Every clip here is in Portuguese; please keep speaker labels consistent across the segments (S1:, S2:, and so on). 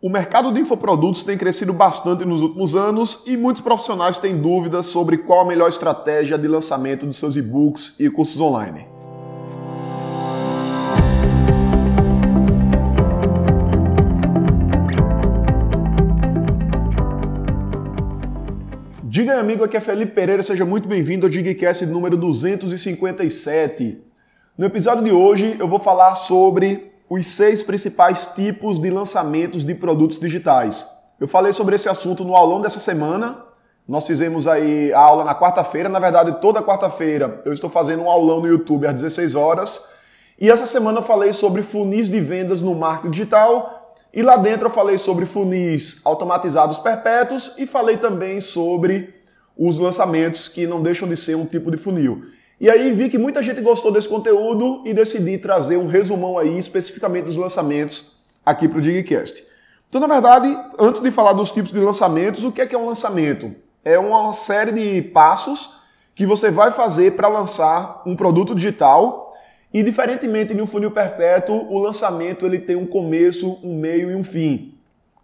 S1: O mercado de infoprodutos tem crescido bastante nos últimos anos e muitos profissionais têm dúvidas sobre qual a melhor estratégia de lançamento dos seus e-books e cursos online. Diga aí, amigo, aqui é Felipe Pereira, seja muito bem-vindo ao Digcast número 257. No episódio de hoje eu vou falar sobre os seis principais tipos de lançamentos de produtos digitais. Eu falei sobre esse assunto no aulão dessa semana. Nós fizemos aí a aula na quarta-feira. Na verdade, toda quarta-feira eu estou fazendo um aulão no YouTube às 16 horas. E essa semana eu falei sobre funis de vendas no marketing digital. E lá dentro eu falei sobre funis automatizados perpétuos e falei também sobre os lançamentos que não deixam de ser um tipo de funil. E aí vi que muita gente gostou desse conteúdo e decidi trazer um resumão aí especificamente dos lançamentos aqui para o Digcast. Então, na verdade, antes de falar dos tipos de lançamentos, o que é, que é um lançamento? É uma série de passos que você vai fazer para lançar um produto digital e, diferentemente de um funil perpétuo, o lançamento ele tem um começo, um meio e um fim.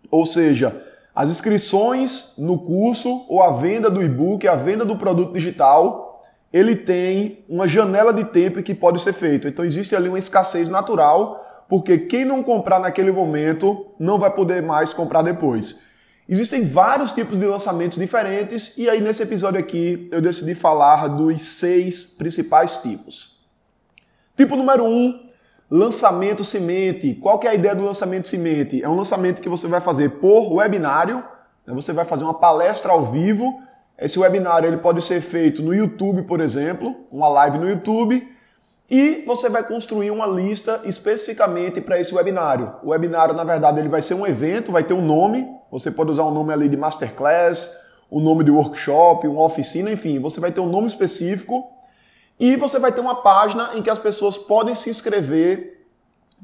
S1: Ou seja, as inscrições no curso ou a venda do e-book, a venda do produto digital, ele tem uma janela de tempo que pode ser feito. Então existe ali uma escassez natural, porque quem não comprar naquele momento não vai poder mais comprar depois. Existem vários tipos de lançamentos diferentes e aí nesse episódio aqui eu decidi falar dos seis principais tipos. Tipo número um, lançamento semente. Qual que é a ideia do lançamento semente? É um lançamento que você vai fazer por webinário, né? você vai fazer uma palestra ao vivo esse webinário ele pode ser feito no YouTube, por exemplo, uma live no YouTube, e você vai construir uma lista especificamente para esse webinário. O webinário, na verdade, ele vai ser um evento, vai ter um nome, você pode usar um nome ali de masterclass, o um nome de workshop, uma oficina, enfim, você vai ter um nome específico e você vai ter uma página em que as pessoas podem se inscrever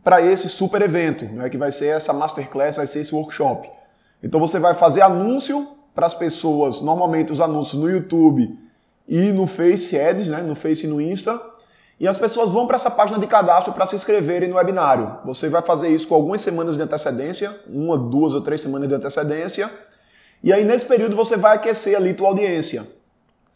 S1: para esse super evento, né, que vai ser essa masterclass, vai ser esse workshop. Então você vai fazer anúncio para as pessoas, normalmente os anúncios no YouTube e no Face Ads, né, no Face e no Insta, e as pessoas vão para essa página de cadastro para se inscreverem no webinário. Você vai fazer isso com algumas semanas de antecedência, uma, duas ou três semanas de antecedência, e aí nesse período você vai aquecer ali tua audiência.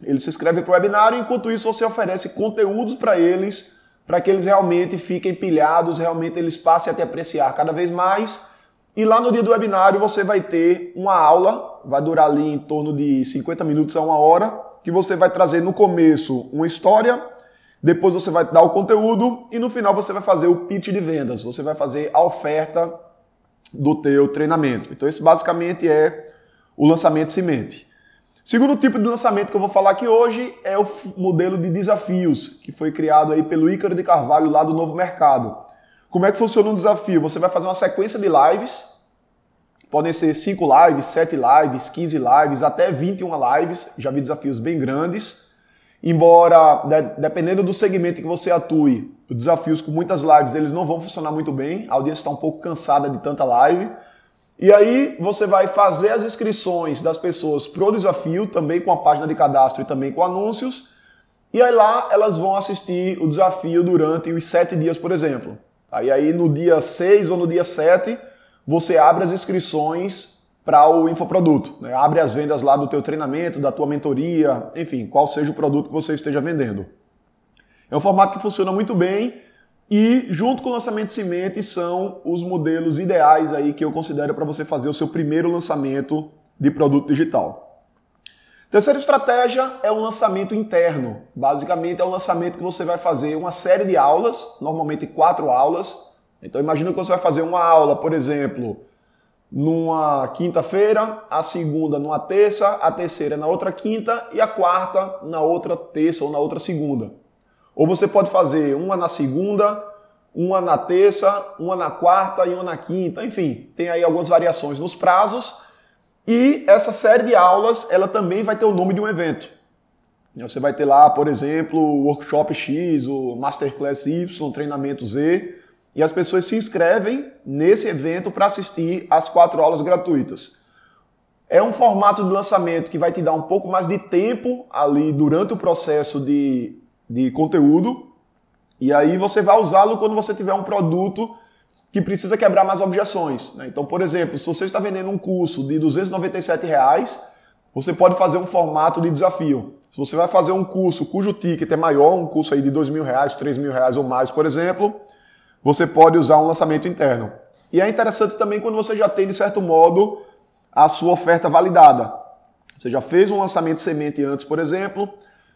S1: Eles se inscrevem para o webinário, enquanto isso você oferece conteúdos para eles, para que eles realmente fiquem pilhados, realmente eles passem a te apreciar cada vez mais e lá no dia do webinário você vai ter uma aula, vai durar ali em torno de 50 minutos a uma hora, que você vai trazer no começo uma história, depois você vai dar o conteúdo e no final você vai fazer o pitch de vendas, você vai fazer a oferta do teu treinamento. Então esse basicamente é o lançamento semente. Segundo tipo de lançamento que eu vou falar aqui hoje é o modelo de desafios, que foi criado aí pelo Ícaro de Carvalho lá do Novo Mercado. Como é que funciona um desafio? Você vai fazer uma sequência de lives, podem ser 5 lives, 7 lives, 15 lives, até 21 lives, já vi desafios bem grandes. Embora, dependendo do segmento que você atue, os desafios com muitas lives eles não vão funcionar muito bem, a audiência está um pouco cansada de tanta live. E aí você vai fazer as inscrições das pessoas pro desafio, também com a página de cadastro e também com anúncios. E aí lá elas vão assistir o desafio durante os sete dias, por exemplo. Aí, aí no dia 6 ou no dia 7, você abre as inscrições para o infoproduto. Né? Abre as vendas lá do teu treinamento, da tua mentoria, enfim, qual seja o produto que você esteja vendendo. É um formato que funciona muito bem e junto com o lançamento de semente são os modelos ideais aí que eu considero para você fazer o seu primeiro lançamento de produto digital. Terceira estratégia é o lançamento interno. Basicamente é o lançamento que você vai fazer uma série de aulas, normalmente quatro aulas. Então imagina que você vai fazer uma aula, por exemplo, numa quinta-feira, a segunda numa terça, a terceira na outra quinta e a quarta na outra terça ou na outra segunda. Ou você pode fazer uma na segunda, uma na terça, uma na quarta e uma na quinta. Enfim, tem aí algumas variações nos prazos e essa série de aulas, ela também vai ter o nome de um evento. Você vai ter lá, por exemplo, o Workshop X, o Masterclass Y, Treinamento Z, e as pessoas se inscrevem nesse evento para assistir as quatro aulas gratuitas. É um formato de lançamento que vai te dar um pouco mais de tempo ali durante o processo de, de conteúdo, e aí você vai usá-lo quando você tiver um produto que precisa quebrar mais objeções. Né? Então, por exemplo, se você está vendendo um curso de 297 reais, você pode fazer um formato de desafio. Se você vai fazer um curso cujo ticket é maior, um curso aí de reais, três mil reais ou mais, por exemplo, você pode usar um lançamento interno. E é interessante também quando você já tem, de certo modo, a sua oferta validada. Você já fez um lançamento semente antes, por exemplo,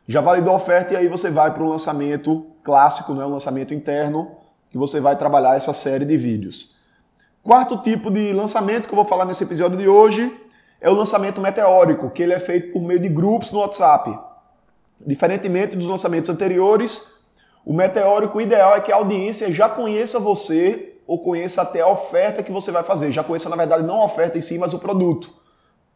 S1: já validou a oferta e aí você vai para um lançamento clássico, né, um lançamento interno, que você vai trabalhar essa série de vídeos. Quarto tipo de lançamento que eu vou falar nesse episódio de hoje é o lançamento meteórico, que ele é feito por meio de grupos no WhatsApp. Diferentemente dos lançamentos anteriores, o meteórico ideal é que a audiência já conheça você ou conheça até a oferta que você vai fazer. Já conheça, na verdade, não a oferta em si, mas o produto.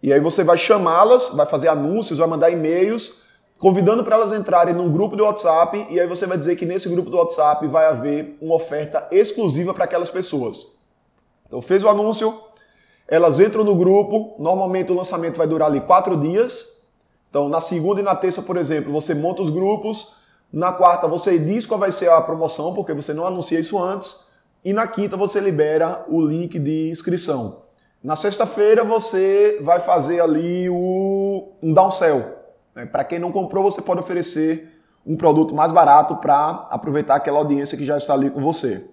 S1: E aí você vai chamá-las, vai fazer anúncios, vai mandar e-mails, convidando para elas entrarem num grupo do WhatsApp, e aí você vai dizer que nesse grupo do WhatsApp vai haver uma oferta exclusiva para aquelas pessoas. Então fez o anúncio, elas entram no grupo, normalmente o lançamento vai durar ali quatro dias, então, na segunda e na terça, por exemplo, você monta os grupos. Na quarta, você diz qual vai ser a promoção, porque você não anuncia isso antes. E na quinta, você libera o link de inscrição. Na sexta-feira, você vai fazer ali o, um downsell. Né? Para quem não comprou, você pode oferecer um produto mais barato para aproveitar aquela audiência que já está ali com você.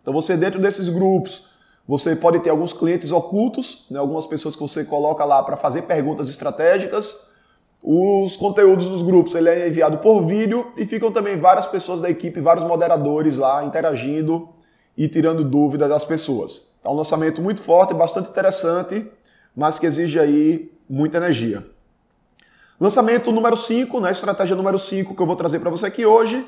S1: Então, você dentro desses grupos, você pode ter alguns clientes ocultos, né? algumas pessoas que você coloca lá para fazer perguntas estratégicas os conteúdos dos grupos ele é enviado por vídeo e ficam também várias pessoas da equipe, vários moderadores lá interagindo e tirando dúvidas das pessoas. É um lançamento muito forte, bastante interessante, mas que exige aí muita energia. Lançamento número 5, né, estratégia número 5 que eu vou trazer para você aqui hoje,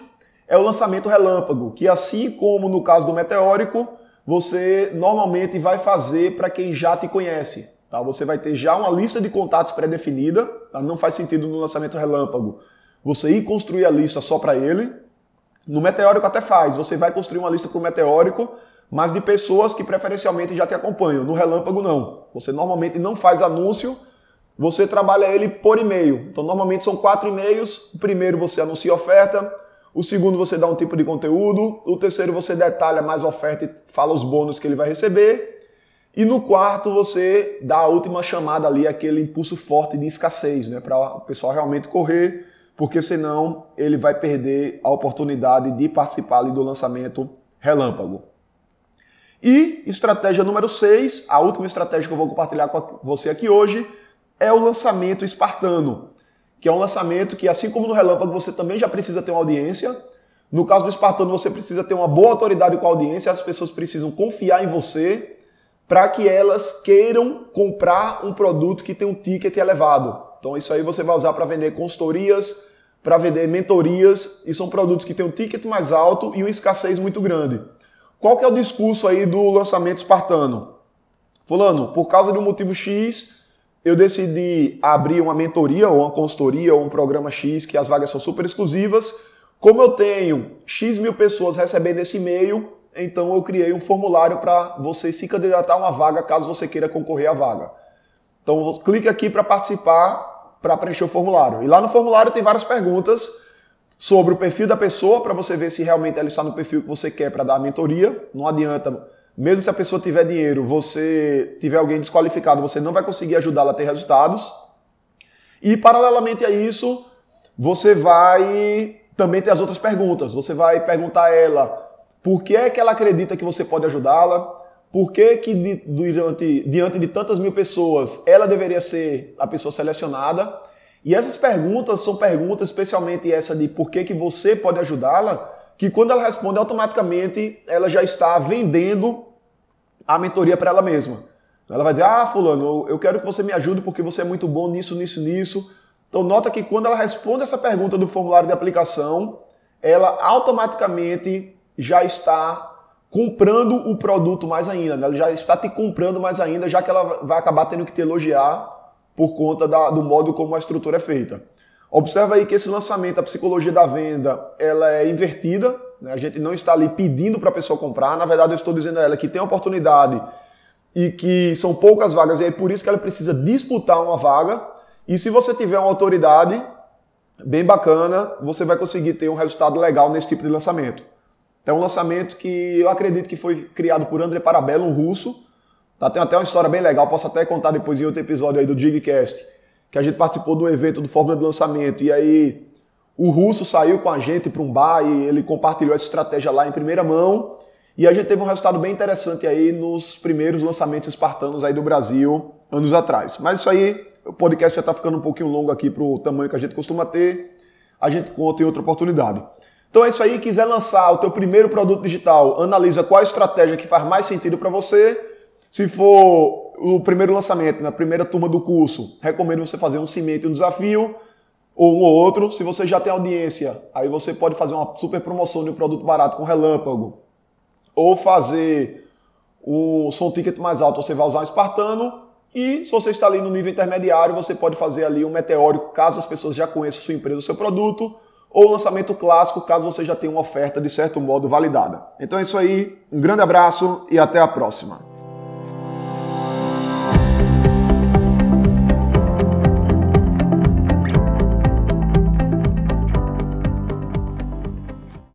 S1: é o lançamento relâmpago, que assim como no caso do meteórico, você normalmente vai fazer para quem já te conhece. Tá? Você vai ter já uma lista de contatos pré-definida. Tá? Não faz sentido no lançamento relâmpago você ir construir a lista só para ele. No meteórico até faz. Você vai construir uma lista para o meteórico, mas de pessoas que preferencialmente já te acompanham. No relâmpago não. Você normalmente não faz anúncio. Você trabalha ele por e-mail. Então normalmente são quatro e-mails. O primeiro você anuncia a oferta. O segundo você dá um tipo de conteúdo. O terceiro você detalha mais a oferta e fala os bônus que ele vai receber. E no quarto você dá a última chamada ali, aquele impulso forte de escassez, né, para o pessoal realmente correr, porque senão ele vai perder a oportunidade de participar ali do lançamento relâmpago. E estratégia número 6, a última estratégia que eu vou compartilhar com você aqui hoje, é o lançamento espartano, que é um lançamento que, assim como no relâmpago, você também já precisa ter uma audiência. No caso do espartano, você precisa ter uma boa autoridade com a audiência, as pessoas precisam confiar em você para que elas queiram comprar um produto que tem um ticket elevado. Então isso aí você vai usar para vender consultorias, para vender mentorias, e são produtos que têm um ticket mais alto e uma escassez muito grande. Qual que é o discurso aí do lançamento espartano? Fulano, por causa de um motivo X, eu decidi abrir uma mentoria ou uma consultoria ou um programa X que as vagas são super exclusivas. Como eu tenho X mil pessoas recebendo esse e-mail, então eu criei um formulário para você se candidatar a uma vaga caso você queira concorrer à vaga. Então clique aqui para participar, para preencher o formulário. E lá no formulário tem várias perguntas sobre o perfil da pessoa para você ver se realmente ela está no perfil que você quer para dar a mentoria. Não adianta, mesmo se a pessoa tiver dinheiro, você tiver alguém desqualificado, você não vai conseguir ajudá-la a ter resultados. E paralelamente a isso, você vai também ter as outras perguntas. Você vai perguntar a ela por que é que ela acredita que você pode ajudá-la? Por que, que diante, diante de tantas mil pessoas ela deveria ser a pessoa selecionada? E essas perguntas são perguntas, especialmente essa de por que, que você pode ajudá-la, que quando ela responde automaticamente ela já está vendendo a mentoria para ela mesma. Ela vai dizer: Ah, Fulano, eu quero que você me ajude porque você é muito bom nisso, nisso, nisso. Então, nota que quando ela responde essa pergunta do formulário de aplicação, ela automaticamente já está comprando o produto mais ainda, né? ela já está te comprando mais ainda, já que ela vai acabar tendo que te elogiar por conta da, do modo como a estrutura é feita. Observa aí que esse lançamento, a psicologia da venda, ela é invertida, né? a gente não está ali pedindo para a pessoa comprar, na verdade eu estou dizendo a ela que tem oportunidade e que são poucas vagas, e é por isso que ela precisa disputar uma vaga, e se você tiver uma autoridade bem bacana, você vai conseguir ter um resultado legal nesse tipo de lançamento. É um lançamento que eu acredito que foi criado por André Parabello, um russo. Tá, tem até uma história bem legal, posso até contar depois em outro episódio aí do Digcast, que a gente participou do evento do Fórmula de Lançamento e aí o russo saiu com a gente para um bar e ele compartilhou essa estratégia lá em primeira mão. E a gente teve um resultado bem interessante aí nos primeiros lançamentos espartanos aí do Brasil, anos atrás. Mas isso aí, o podcast já está ficando um pouquinho longo aqui para o tamanho que a gente costuma ter. A gente conta em outra oportunidade. Então é isso aí, quiser lançar o teu primeiro produto digital, analisa qual a estratégia que faz mais sentido para você. Se for o primeiro lançamento, na primeira turma do curso, recomendo você fazer um cimento e um desafio ou um ou outro. Se você já tem audiência, aí você pode fazer uma super promoção de um produto barato com relâmpago. Ou fazer um som ticket mais alto, você vai usar um espartano. E se você está ali no nível intermediário, você pode fazer ali um meteórico, caso as pessoas já conheçam sua empresa, o seu produto. Ou lançamento clássico, caso você já tenha uma oferta de certo modo validada. Então é isso aí, um grande abraço e até a próxima.